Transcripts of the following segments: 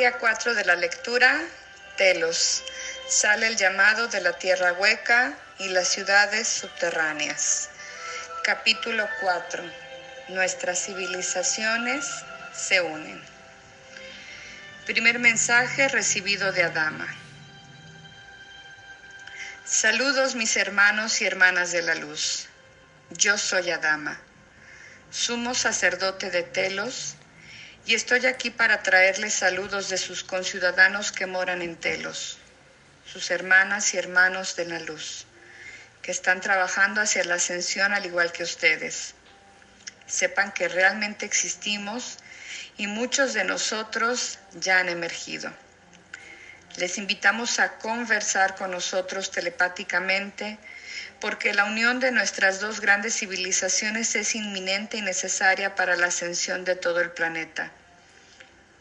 Día 4 de la lectura, Telos. Sale el llamado de la tierra hueca y las ciudades subterráneas. Capítulo 4. Nuestras civilizaciones se unen. Primer mensaje recibido de Adama. Saludos mis hermanos y hermanas de la luz. Yo soy Adama, sumo sacerdote de Telos, y estoy aquí para traerles saludos de sus conciudadanos que moran en Telos, sus hermanas y hermanos de la luz, que están trabajando hacia la ascensión al igual que ustedes. Sepan que realmente existimos y muchos de nosotros ya han emergido. Les invitamos a conversar con nosotros telepáticamente porque la unión de nuestras dos grandes civilizaciones es inminente y necesaria para la ascensión de todo el planeta.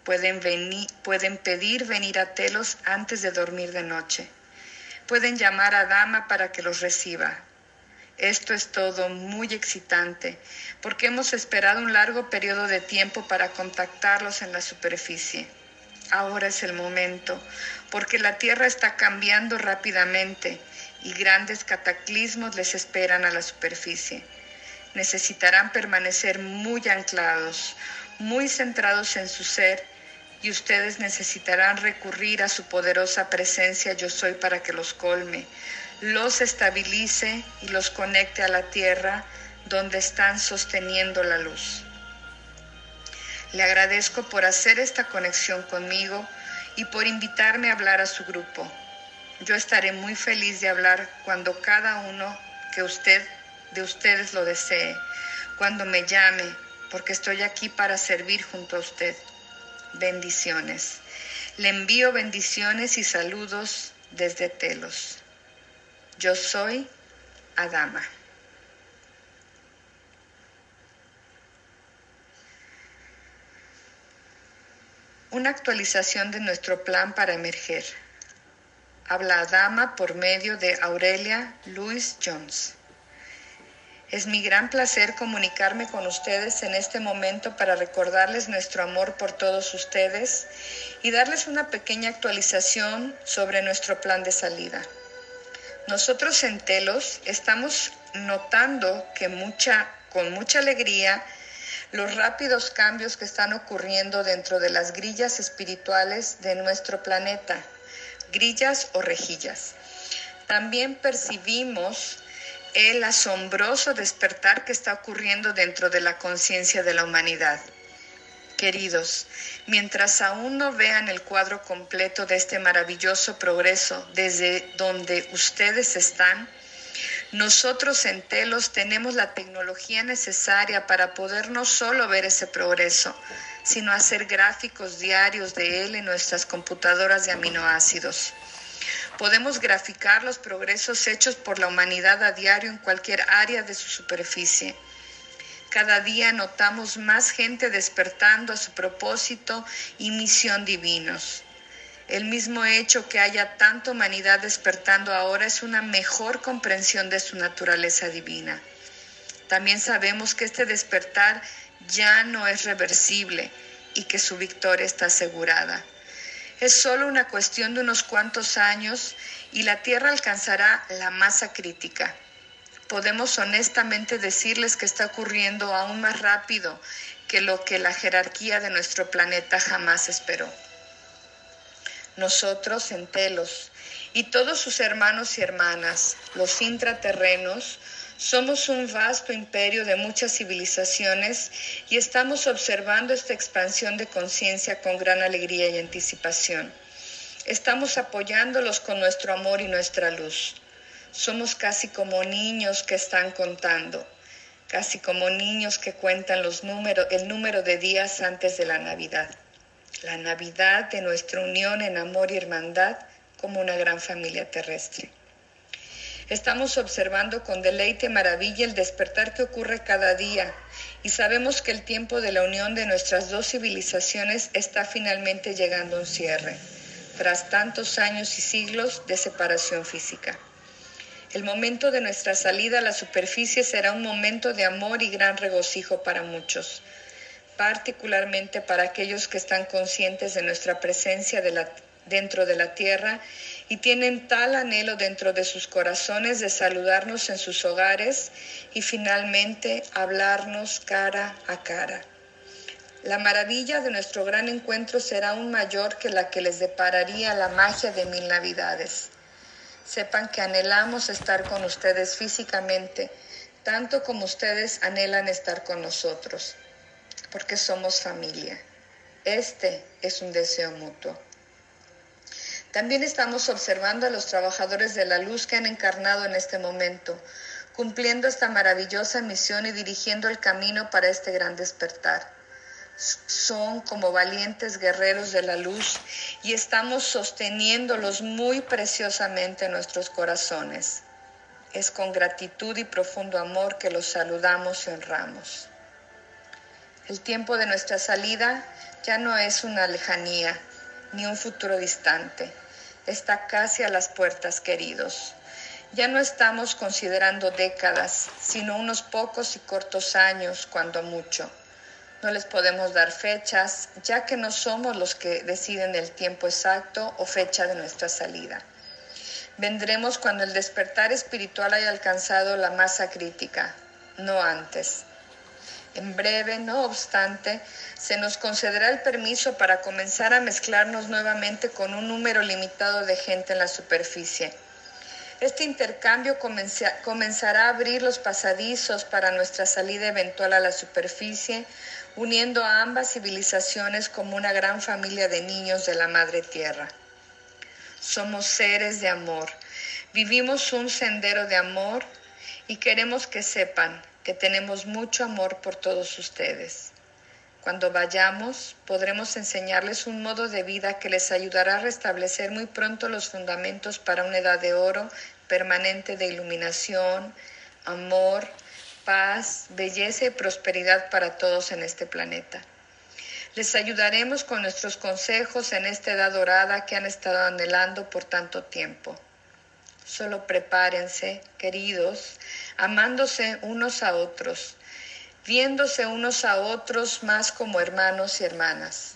Pueden, venir, pueden pedir venir a Telos antes de dormir de noche. Pueden llamar a Dama para que los reciba. Esto es todo muy excitante, porque hemos esperado un largo periodo de tiempo para contactarlos en la superficie. Ahora es el momento, porque la Tierra está cambiando rápidamente y grandes cataclismos les esperan a la superficie. Necesitarán permanecer muy anclados, muy centrados en su ser, y ustedes necesitarán recurrir a su poderosa presencia yo soy para que los colme, los estabilice y los conecte a la tierra donde están sosteniendo la luz. Le agradezco por hacer esta conexión conmigo y por invitarme a hablar a su grupo. Yo estaré muy feliz de hablar cuando cada uno que usted de ustedes lo desee, cuando me llame, porque estoy aquí para servir junto a usted. Bendiciones. Le envío bendiciones y saludos desde Telos. Yo soy Adama. Una actualización de nuestro plan para emerger. Habla Adama por medio de Aurelia Louis Jones. Es mi gran placer comunicarme con ustedes en este momento para recordarles nuestro amor por todos ustedes y darles una pequeña actualización sobre nuestro plan de salida. Nosotros en Telos estamos notando que mucha, con mucha alegría los rápidos cambios que están ocurriendo dentro de las grillas espirituales de nuestro planeta, grillas o rejillas. También percibimos el asombroso despertar que está ocurriendo dentro de la conciencia de la humanidad. Queridos, mientras aún no vean el cuadro completo de este maravilloso progreso desde donde ustedes están, nosotros en Telos tenemos la tecnología necesaria para poder no solo ver ese progreso, sino hacer gráficos diarios de él en nuestras computadoras de aminoácidos. Podemos graficar los progresos hechos por la humanidad a diario en cualquier área de su superficie. Cada día notamos más gente despertando a su propósito y misión divinos. El mismo hecho que haya tanta humanidad despertando ahora es una mejor comprensión de su naturaleza divina. También sabemos que este despertar ya no es reversible y que su victoria está asegurada. Es solo una cuestión de unos cuantos años y la Tierra alcanzará la masa crítica. Podemos honestamente decirles que está ocurriendo aún más rápido que lo que la jerarquía de nuestro planeta jamás esperó nosotros en Telos y todos sus hermanos y hermanas, los intraterrenos, somos un vasto imperio de muchas civilizaciones y estamos observando esta expansión de conciencia con gran alegría y anticipación. Estamos apoyándolos con nuestro amor y nuestra luz. Somos casi como niños que están contando, casi como niños que cuentan los el número de días antes de la Navidad la Navidad de nuestra unión en amor y hermandad como una gran familia terrestre. Estamos observando con deleite y maravilla el despertar que ocurre cada día y sabemos que el tiempo de la unión de nuestras dos civilizaciones está finalmente llegando a un cierre, tras tantos años y siglos de separación física. El momento de nuestra salida a la superficie será un momento de amor y gran regocijo para muchos particularmente para aquellos que están conscientes de nuestra presencia dentro de la tierra y tienen tal anhelo dentro de sus corazones de saludarnos en sus hogares y finalmente hablarnos cara a cara. La maravilla de nuestro gran encuentro será aún mayor que la que les depararía la magia de mil navidades. Sepan que anhelamos estar con ustedes físicamente, tanto como ustedes anhelan estar con nosotros, porque somos familia. Este es un deseo mutuo. También estamos observando a los trabajadores de la luz que han encarnado en este momento, cumpliendo esta maravillosa misión y dirigiendo el camino para este gran despertar. Son como valientes guerreros de la luz y estamos sosteniéndolos muy preciosamente en nuestros corazones. Es con gratitud y profundo amor que los saludamos y honramos. El tiempo de nuestra salida ya no es una lejanía, ni un futuro distante. Está casi a las puertas, queridos. Ya no estamos considerando décadas, sino unos pocos y cortos años, cuando mucho. No les podemos dar fechas, ya que no somos los que deciden el tiempo exacto o fecha de nuestra salida. Vendremos cuando el despertar espiritual haya alcanzado la masa crítica, no antes. En breve, no obstante, se nos concederá el permiso para comenzar a mezclarnos nuevamente con un número limitado de gente en la superficie. Este intercambio comenzará a abrir los pasadizos para nuestra salida eventual a la superficie, uniendo a ambas civilizaciones como una gran familia de niños de la Madre Tierra. Somos seres de amor, vivimos un sendero de amor y queremos que sepan que tenemos mucho amor por todos ustedes. Cuando vayamos, podremos enseñarles un modo de vida que les ayudará a restablecer muy pronto los fundamentos para una edad de oro permanente de iluminación, amor, paz, belleza y prosperidad para todos en este planeta. Les ayudaremos con nuestros consejos en esta edad dorada que han estado anhelando por tanto tiempo. Solo prepárense, queridos, amándose unos a otros, viéndose unos a otros más como hermanos y hermanas.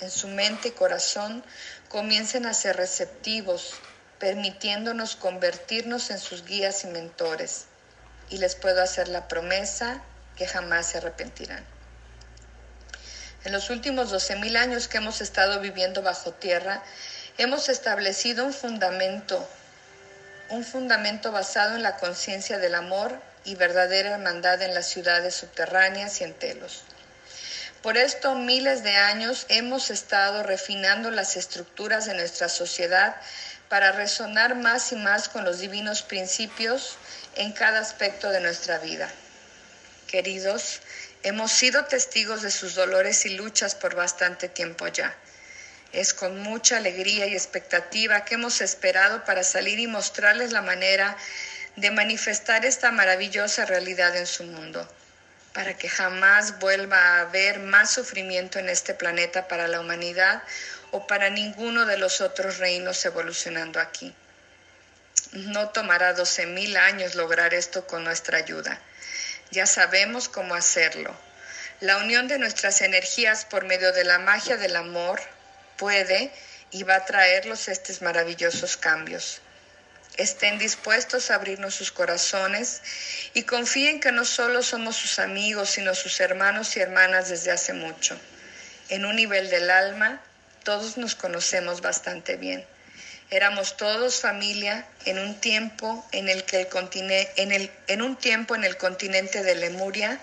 En su mente y corazón comiencen a ser receptivos, permitiéndonos convertirnos en sus guías y mentores. Y les puedo hacer la promesa que jamás se arrepentirán. En los últimos 12.000 años que hemos estado viviendo bajo tierra, hemos establecido un fundamento un fundamento basado en la conciencia del amor y verdadera hermandad en las ciudades subterráneas y en telos. Por esto, miles de años hemos estado refinando las estructuras de nuestra sociedad para resonar más y más con los divinos principios en cada aspecto de nuestra vida. Queridos, hemos sido testigos de sus dolores y luchas por bastante tiempo ya. Es con mucha alegría y expectativa que hemos esperado para salir y mostrarles la manera de manifestar esta maravillosa realidad en su mundo, para que jamás vuelva a haber más sufrimiento en este planeta para la humanidad o para ninguno de los otros reinos evolucionando aquí. No tomará 12.000 años lograr esto con nuestra ayuda. Ya sabemos cómo hacerlo. La unión de nuestras energías por medio de la magia del amor, puede y va a traerlos estos maravillosos cambios. Estén dispuestos a abrirnos sus corazones y confíen que no solo somos sus amigos, sino sus hermanos y hermanas desde hace mucho. En un nivel del alma, todos nos conocemos bastante bien. Éramos todos familia en un tiempo en el que el continente, en, en un tiempo en el continente de Lemuria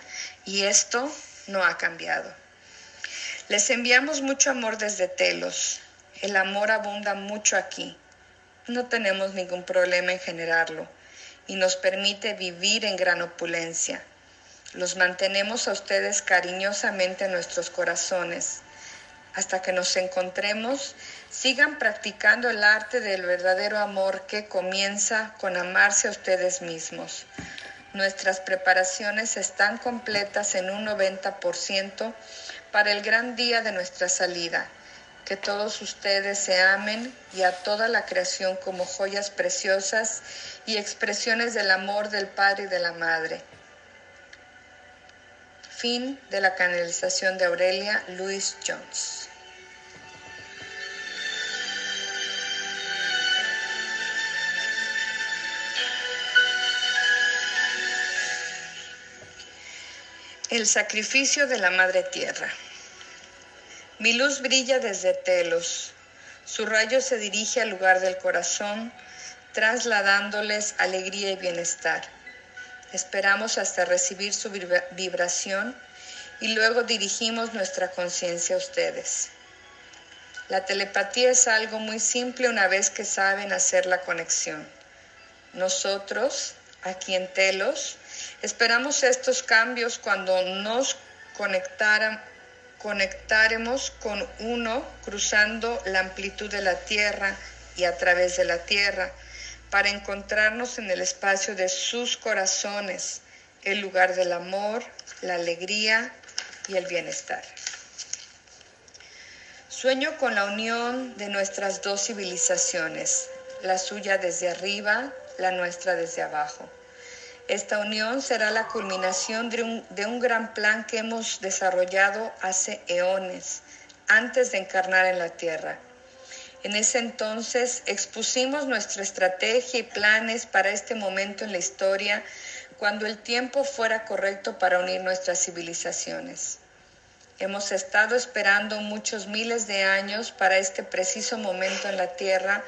y esto no ha cambiado. Les enviamos mucho amor desde Telos. El amor abunda mucho aquí. No tenemos ningún problema en generarlo y nos permite vivir en gran opulencia. Los mantenemos a ustedes cariñosamente en nuestros corazones. Hasta que nos encontremos, sigan practicando el arte del verdadero amor que comienza con amarse a ustedes mismos. Nuestras preparaciones están completas en un 90% para el gran día de nuestra salida. Que todos ustedes se amen y a toda la creación como joyas preciosas y expresiones del amor del Padre y de la Madre. Fin de la canalización de Aurelia Louis Jones. El sacrificio de la Madre Tierra. Mi luz brilla desde Telos. Su rayo se dirige al lugar del corazón, trasladándoles alegría y bienestar. Esperamos hasta recibir su vibración y luego dirigimos nuestra conciencia a ustedes. La telepatía es algo muy simple una vez que saben hacer la conexión. Nosotros, aquí en Telos, Esperamos estos cambios cuando nos conectaremos con uno cruzando la amplitud de la Tierra y a través de la Tierra para encontrarnos en el espacio de sus corazones, el lugar del amor, la alegría y el bienestar. Sueño con la unión de nuestras dos civilizaciones, la suya desde arriba, la nuestra desde abajo. Esta unión será la culminación de un, gran plan que hemos desarrollado hace eones, antes de encarnar en la tierra. En ese entonces expusimos nuestra estrategia y planes para este momento en la historia, cuando el tiempo fuera correcto para unir nuestras civilizaciones. Hemos estado esperando muchos miles de años para este preciso momento en la Tierra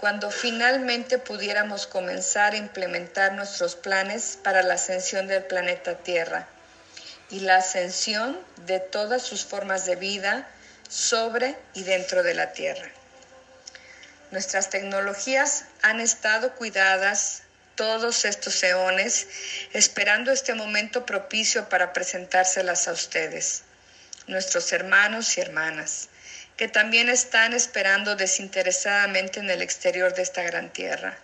cuando finalmente pudiéramos comenzar a implementar nuestros planes para la ascensión del planeta Tierra y la ascensión de todas sus formas de vida sobre y dentro de la Tierra. Nuestras tecnologías han estado cuidadas todos estos eones, esperando este momento propicio para presentárselas a ustedes, nuestros hermanos y hermanas que también están esperando desinteresadamente en el exterior de esta gran tierra.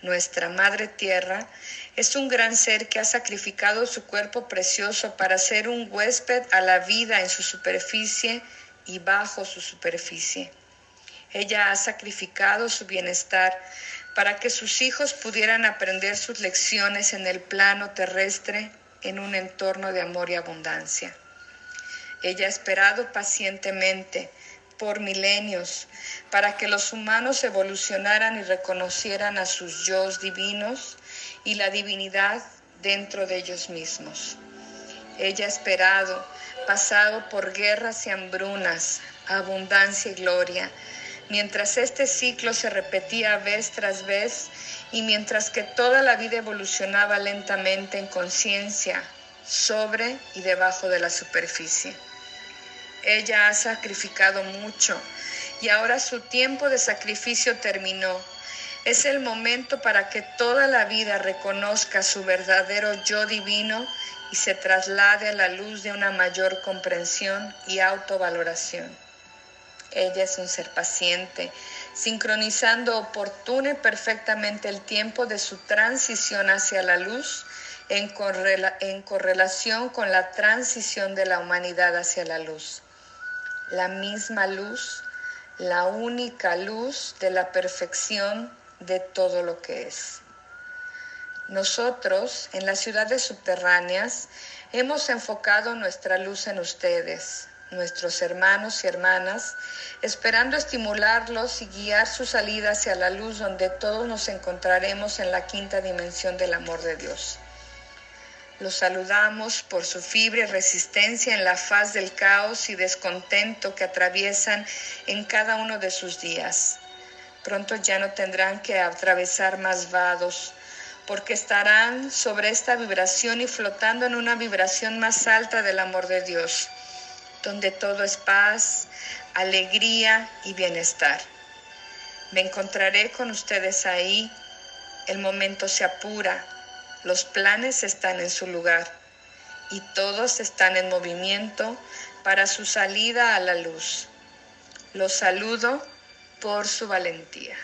Nuestra Madre Tierra es un gran ser que ha sacrificado su cuerpo precioso para ser un huésped a la vida en su superficie y bajo su superficie. Ella ha sacrificado su bienestar para que sus hijos pudieran aprender sus lecciones en el plano terrestre en un entorno de amor y abundancia. Ella ha esperado pacientemente por milenios para que los humanos evolucionaran y reconocieran a sus yo divinos y la divinidad dentro de ellos mismos. Ella ha esperado, pasado por guerras y hambrunas, abundancia y gloria, mientras este ciclo se repetía vez tras vez y mientras que toda la vida evolucionaba lentamente en conciencia sobre y debajo de la superficie. Ella ha sacrificado mucho y ahora su tiempo de sacrificio terminó. Es el momento para que toda la vida reconozca su verdadero yo divino y se traslade a la luz de una mayor comprensión y autovaloración. Ella es un ser paciente, sincronizando oportuno y perfectamente el tiempo de su transición hacia la luz en, correlación con la transición de la humanidad hacia la luz la misma luz, la única luz de la perfección de todo lo que es. Nosotros, en las ciudades subterráneas, hemos enfocado nuestra luz en ustedes, nuestros hermanos y hermanas, esperando estimularlos y guiar su salida hacia la luz donde todos nos encontraremos en la quinta dimensión del amor de Dios. Los saludamos por su fibra y resistencia en la faz del caos y descontento que atraviesan en cada uno de sus días. Pronto ya no tendrán que atravesar más vados, porque estarán sobre esta vibración y flotando en una vibración más alta del amor de Dios, donde todo es paz, alegría y bienestar. Me encontraré con ustedes ahí, el momento se apura, los planes están en su lugar y todos están en movimiento para su salida a la luz. Los saludo por su valentía.